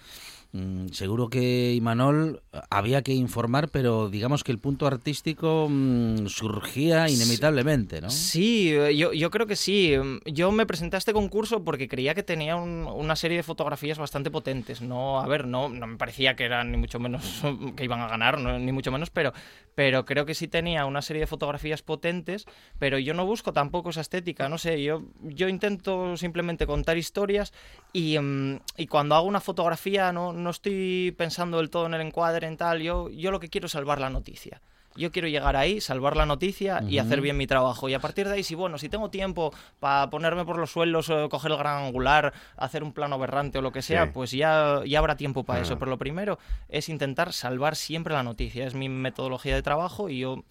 Mm, seguro que Imanol había que informar, pero digamos que el punto artístico mm, surgía inevitablemente, ¿no? Sí, yo, yo, creo que sí. Yo me presenté a este concurso porque creía que tenía un, una serie de fotografías bastante potentes. No, a ver, no, no me parecía que eran ni mucho menos que iban a ganar, no, ni mucho menos, pero, pero creo que sí tenía una serie de fotografías potentes, pero yo no busco tampoco esa estética, no sé, yo, yo intento simplemente contar historias y, um, y cuando hago una fotografía no no estoy pensando del todo en el encuadre, en tal. Yo, yo lo que quiero es salvar la noticia. Yo quiero llegar ahí, salvar la noticia uh -huh. y hacer bien mi trabajo. Y a partir de ahí, si bueno, si tengo tiempo para ponerme por los suelos, eh, coger el gran angular, hacer un plano aberrante o lo que sea, sí. pues ya, ya habrá tiempo para uh -huh. eso. Pero lo primero es intentar salvar siempre la noticia. Es mi metodología de trabajo y yo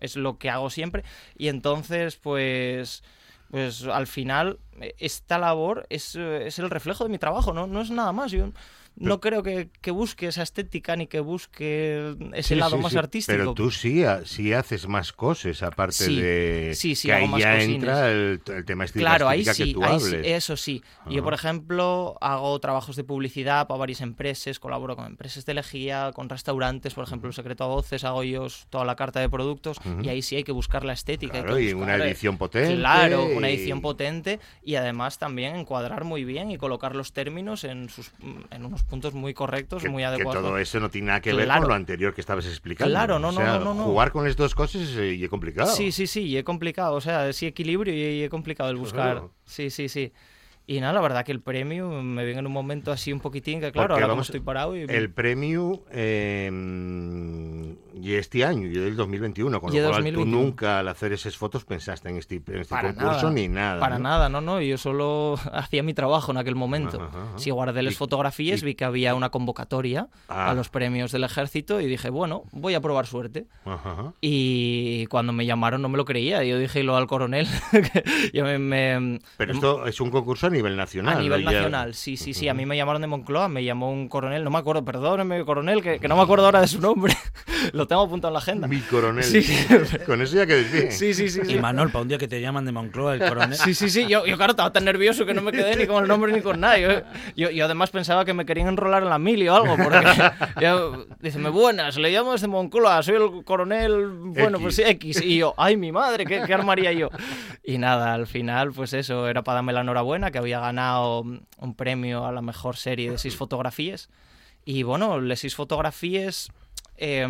es lo que hago siempre. Y entonces, pues pues al final esta labor es, es el reflejo de mi trabajo, no, no es nada más. No creo que, que, busque esa estética ni que busque ese sí, lado sí, más sí. artístico. Pero tú sí, sí haces más cosas, aparte de sí, sí, que ahí ya entra el, el tema estética claro, ahí que sí, tú ahí hables. eso sí. Yo, por ejemplo, hago trabajos de publicidad para varias empresas, colaboro con empresas de lejía, con restaurantes, por ejemplo, el Secreto a Voces, hago yo toda la carta de productos uh -huh. y ahí sí hay que buscar la estética. Claro, y una edición potente. Claro, una edición potente y además también encuadrar muy bien y colocar los términos en, sus, en unos puntos muy correctos que, muy adecuados. Que todo eso no tiene nada que ver claro. con lo anterior que estabas explicando. Claro, no, o sea, no, no, no, Jugar con dos cosas y es complicado. Sí, sí, sí, y es complicado. O sea, sí equilibrio y es complicado el buscar. Claro. Sí, sí, sí. Y nada, la verdad que el premio me viene en un momento así un poquitín, que claro, Porque ahora vamos, como estoy parado... Y... El premio eh, y este año, y el 2021, con y lo cual 2021. tú nunca al hacer esas fotos pensaste en este, en este concurso nada, ni nada. Para ¿no? nada, no, no, yo solo hacía mi trabajo en aquel momento. Ajá, ajá. Si guardé las fotografías, y... vi que había una convocatoria ah. a los premios del ejército y dije, bueno, voy a probar suerte. Ajá. Y cuando me llamaron no me lo creía, yo dije lo al coronel. yo me, me... Pero esto es un concurso nivel nacional. A nivel nacional, ya... sí, sí, sí. A mí me llamaron de Moncloa, me llamó un coronel, no me acuerdo, perdóneme, coronel, que, que no me acuerdo ahora de su nombre. lo tengo apuntado en la agenda. Mi coronel. Sí. Con eso ya que decir. Sí, sí, sí. Y Manuel, para un día que te llaman de Moncloa, el coronel. Sí, sí, sí. Yo, yo claro, estaba tan nervioso que no me quedé ni con el nombre ni con nada. Yo, yo, yo además pensaba que me querían enrolar en la mili o algo, porque yo, dice, me buenas, le llamo desde Moncloa, soy el coronel, bueno, X. pues X. Y yo, ay, mi madre, ¿qué, ¿qué armaría yo? Y nada, al final, pues eso, era para darme la enhorabuena, que había ganado un premio a la mejor serie de seis fotografías. Y bueno, las seis fotografías eh,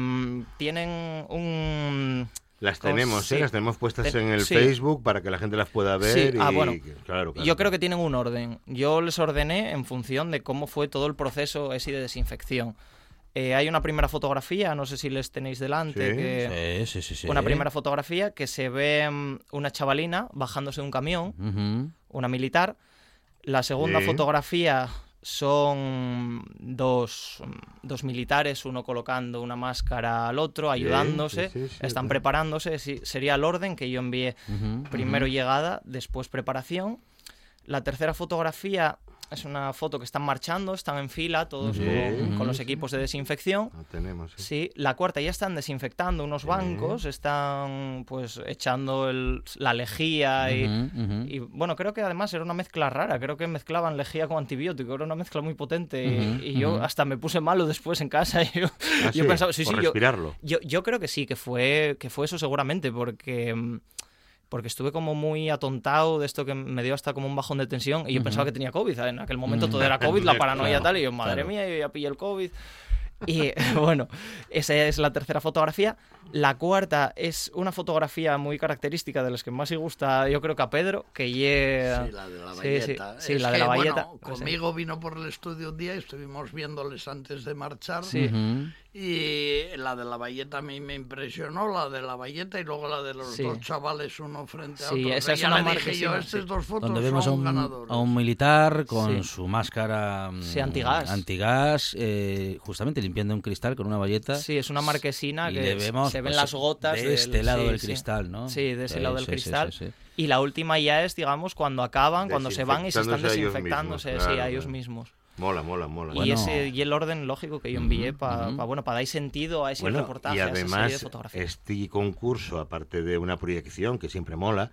tienen un... Las tenemos, sí. ¿eh? las tenemos puestas Ten... en el sí. Facebook para que la gente las pueda ver. Sí. Ah, y... bueno, claro, claro. yo creo que tienen un orden. Yo les ordené en función de cómo fue todo el proceso ese de desinfección. Eh, hay una primera fotografía, no sé si les tenéis delante. Sí. que- Sí, sí, sí, sí. Una primera fotografía que se ve mm, una chavalina bajándose de un camión, Ujú. una militar. La segunda Sí. fotografía son dos, dos militares, uno colocando una máscara al otro, ayudándose, sí, sí, están preparándose. sería el orden que yo envié. Primero llegada, después preparación. La tercera fotografía es una foto que están marchando, están en fila, todos con, con los equipos de desinfección. Lo tenemos. sí. Sí, la cuarta ya están desinfectando unos bancos, están pues echando el- la lejía y, bueno, creo que además era una mezcla rara, creo que mezclaban lejía con antibiótico, era una mezcla muy potente y, yo hasa me puse malo después en casa y yo, Ah, yo sí, pensaba, sí, por sí, yo- respirarlo. Yo, yo creo que sí, que fue, que fue eso seguramente, porque mm, porque estuve como muy atontado de esto que me dio hasta como un bajón de tensión y yo Ujú. pensaba que tenía COVID. En aquel momento Mm. todo era COVID, la paranoia Claro, tal, y yo, madre claro. mía, yo ya pillé el COVID. Y bueno, esa es la tercera fotografía. La cuarta es una fotografía muy característica de las que más le gusta, yo creo que a Pedro, que ye... Sí, la de la Sí, valleta. Sí, sí, Es la de que, la bueno, valleta. pues, conmigo vino por el estudio un día y estuvimos viéndoles antes de marchar. Sí. Ujú. Y la de la valleta a mí me impresionó, la de la valleta y luego la de los Sí. dos chavales uno frente a Sí, otro. esa es ya una dije yo, estas dos fotos Donde vemos a son un, ganadores. a un militar con Sí. su máscara mm, Sí, antigas. antigas, eh, justamente limpiando un cristal con una valleta. Sí, es una marquesina Y que le vemos, se ven pues, las gotas. de del- este lado sí, del sí. cristal, ¿no? Sí, de ese Sí, lado del cristal. sí, sí. Y la última ya es, digamos, cuando acaban, cuando se van y se están Desinfectándose a ellos mismos, Mola, mola, mola. Y, Bueno. ese, y el orden lógico que yo envié para ujú. bueno, para dar sentido a ese Bueno, reportaje, y a esa serie de además, fotografías. este concurso, aparte de una proyección que siempre mola,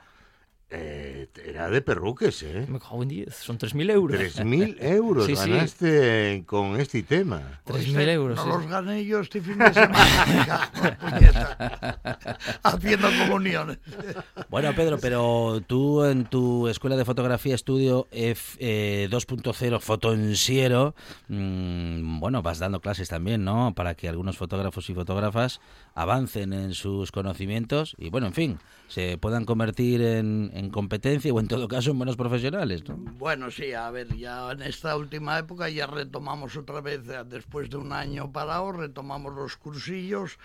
eh, era de perruques, ¿eh? Me cago en 10, son 3.000 euros. 3.000 euros Sí, sí. ganaste con este tema. 3.000 euros. No sí. los gané yo este fin de semana. Haciendo comuniones. Bueno, Pedro, pero tú en tu escuela de fotografía estudio F, eh, 2.0 Fotonsiero, mm, bueno, vas dando clases también, ¿no? Para que algunos fotógrafos y fotógrafas avancen en sus conocimientos y, bueno, en fin, se puedan convertir en, en competencia o, en todo caso, en buenos profesionales, ¿no? Bueno, sí, a ver, ya en esta última época ya retomamos otra vez, después de un año parado, retomamos los cursillos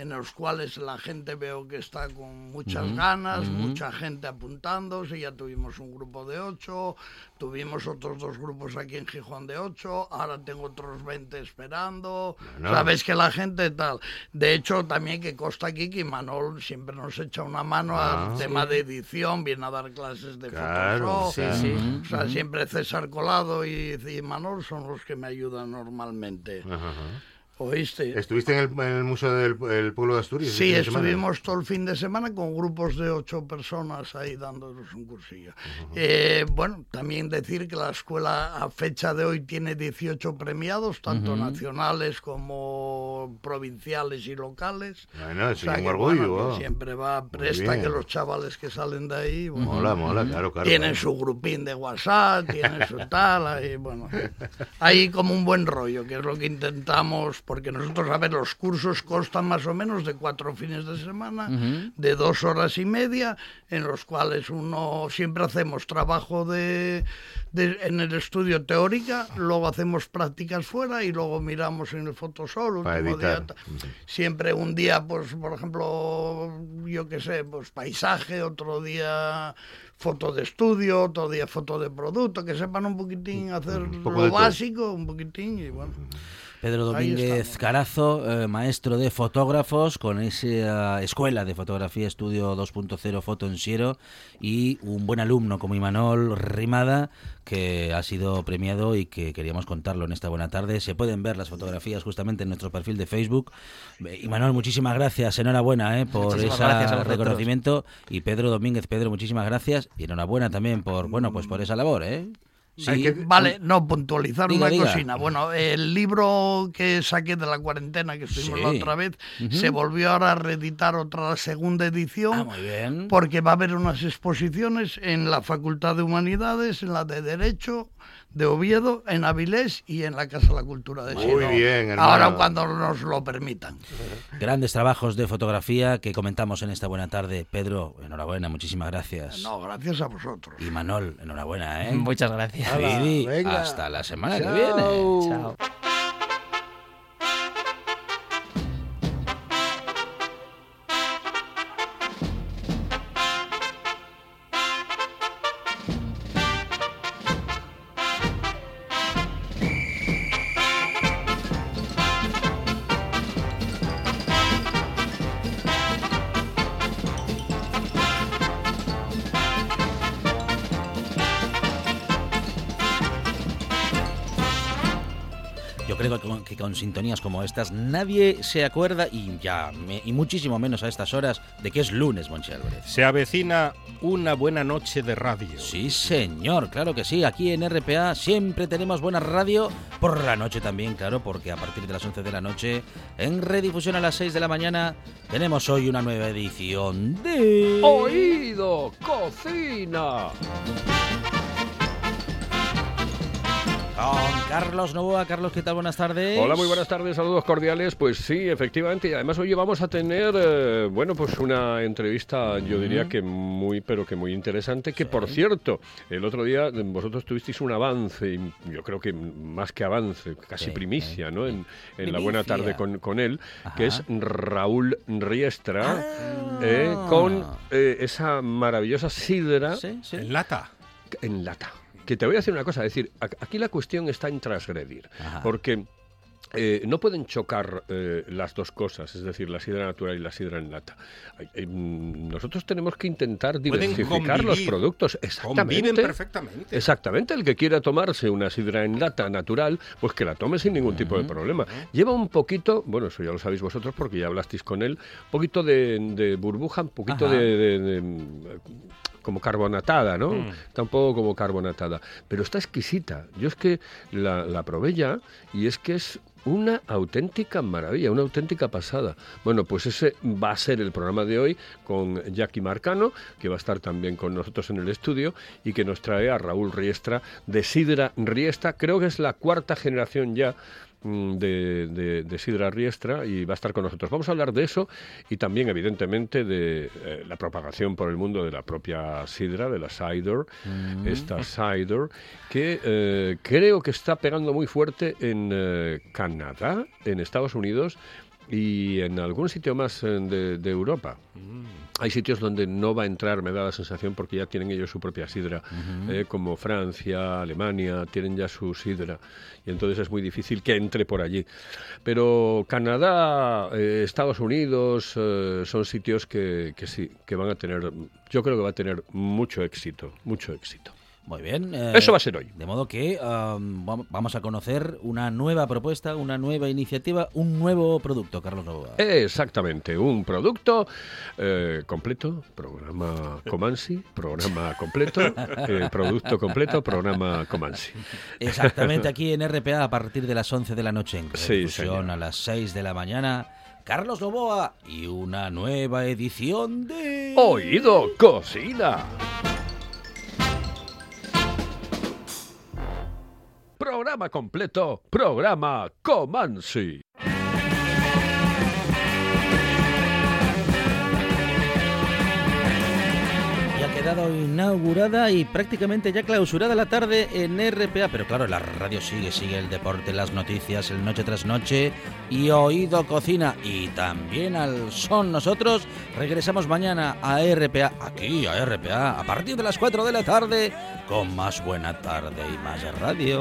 en los cuales la gente veo que está con muchas ganas, mucha gente apuntándose, ya tuvimos un grupo de ocho, tuvimos otros dos grupos aquí en Gijón de ocho, ahora tengo otros 20 esperando, Bueno. sabes que la gente tal. De hecho, también que consta aquí que Manol siempre nos echa una mano Ah, al tema de edición, viene a dar clases de Claro, Photoshop. Sí, o sea, siempre César Colado y, y Manol son los que me ayudan normalmente. Ajá. ¿Oíste? ¿Estuviste en el, en el Museo del el Pueblo de Asturias? Sí, semana? estuvimos todo el fin de semana con grupos de ocho personas ahí dándonos un cursillo. Eh, bueno, también decir que la escuela a fecha de hoy tiene 18 premiados, tanto nacionales como provinciales y locales. Bueno, O sea un orgullo. bueno, oh. siempre va presta que los chavales que salen de ahí bueno, Mola, mola, claro, claro. tienen claro. su grupín de WhatsApp, tienen su tal, ahí, bueno, hay como un buen rollo, que es lo que intentamos, porque nosotros, a ver, los cursos constan más o menos de cuatro fines de semana, de dos horas y media, en los cuales uno siempre hacemos trabajo de, de- en el estudio teórica, luego hacemos prácticas fuera y luego miramos en el último día siempre un día, pues, por ejemplo, yo qué sé, pues paisaje, otro día foto de estudio, otro día foto de producto, que sepan un poquitín hacer lo básico, un poquitín y bueno. Pedro Domínguez. Carazo, eh, maestro de fotógrafos, con esa escuela de fotografía Estudio 2.0 Foto en Siero y un buen alumno como Imanol Rimada, que ha sido premiado y que queríamos contarlo en esta buena tarde. Se pueden ver las fotografías justamente en nuestro perfil de Facebook. Eh, Imanol, muchísimas gracias, enhorabuena eh, por ese reconocimiento. Y Pedro Domínguez, Pedro, muchísimas gracias y enhorabuena también por, bueno, pues por esa labor, ¿eh? Que- vale, no, puntualizar Diga, una diga. cosina. Bueno, el libro que saqué de la cuarentena, que estuvimos Sí. la otra vez, se volvió ahora a reeditar otra segunda edición. Ah, muy bien. Porque va a haber unas exposiciones en la Facultad de Humanidades, en la de Derecho de Oviedo, en Avilés y en la Casa de la Cultura de Muy Sino. bien, hermano. Ahora cuando nos lo permitan. Grandes trabajos de fotografía que comentamos en esta buena tarde. Pedro, enhorabuena, muchísimas gracias. No, gracias a vosotros. Y Manol, enhorabuena, ¿eh? Muchas gracias. Venga. hasta la semana que viene. Chao. Sintonías como estas nadie se acuerda y ya me- y muchísimo menos a estas horas de que es lunes, Monchi Álvarez. Se avecina una buena noche de radio. Sí, señor, claro que sí. Aquí en RPA siempre tenemos buena radio. Por la noche también, claro, porque a partir de las 11 de la noche, en redifusión a las 6 de la mañana, tenemos hoy una nueva edición de... Oído, cocina. Con Carlos Novoa. Carlos, ¿qué tal? Buenas tardes. Hola, muy buenas tardes, saludos cordiales. Pues sí, efectivamente, y además hoy vamos a tener, eh, bueno, pues una entrevista, yo diría que muy, pero que muy interesante, que por cierto, el otro día vosotros tuvisteis un avance, y yo creo que más que avance, casi Sí, primicia, ¿no? En, en la buena tarde con, con él, Ajá. que es Raúl Riestra, Ah. eh, con eh, esa maravillosa sidra En lata. en lata. Que te voy a decir una cosa, es decir, aquí la cuestión está en transgredir, Ajá. porque eh, no pueden chocar eh, las dos cosas, es decir, la sidra natural y la sidra en lata. Eh, mm, nosotros tenemos que intentar diversificar los productos. Exactamente. Conviven perfectamente. Exactamente, el que quiera tomarse una sidra en lata natural, pues que la tome sin ningún tipo de problema. Lleva un poquito, bueno, eso ya lo sabéis vosotros porque ya hablasteis con él, un poquito de, de burbuja, un poquito Ajá. de, de- de, como carbonatada, ¿no? Mm. Está un poco como carbonatada, pero está exquisita. Yo es que la, la probé ya y es que es una auténtica maravilla, una auténtica pasada. Bueno, pues ese va a ser el programa de hoy con Jackie Marcano, que va a estar también con nosotros en el estudio y que nos trae a Raúl Riestra de Sidra Riestra. Creo que es la cuarta generación ya de, de- de Sidra Riestra y va a estar con nosotros. Vamos a hablar de eso y también, evidentemente, de eh, la propagación por el mundo de la propia Sidra, de la Cider, esta Cider, que eh, creo que está pegando muy fuerte en eh, Canadá, en Estados Unidos y en algún sitio más eh, de, de Europa. Hay sitios donde no va a entrar, me da la sensación, porque ya tienen ellos su propia sidra, eh, como Francia, Alemania, tienen ya su sidra, y entonces es muy difícil que entre por allí. Pero Canadá, eh, Estados Unidos, eh, son sitios que, que sí, que van a tener, yo creo que va a tener mucho éxito, mucho éxito. Muy bien. eh, Eso va a ser hoy. De modo que vam- vamos a conocer una nueva propuesta, una nueva iniciativa, un nuevo producto, Carlos Novoa. Exactamente, un producto eh, completo, programa Comansi, programa completo, eh, producto completo, programa Comansi. Exactamente aquí en RPA a partir de las 11 de la noche en Sí, a las 6 de la mañana. Carlos Novoa y una nueva edición de... Oído Cocina. Programa completo, programa Comansi. Inaugurada y prácticamente ya clausurada la tarde en RPA. Pero claro, la radio sigue, sigue el deporte, las noticias, el noche tras noche y oído cocina. Y también al son nosotros. Regresamos mañana a RPA, aquí a RPA, a partir de las 4 de la tarde, con más buena tarde y más radio.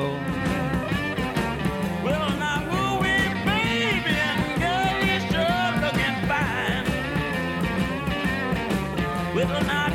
Moving,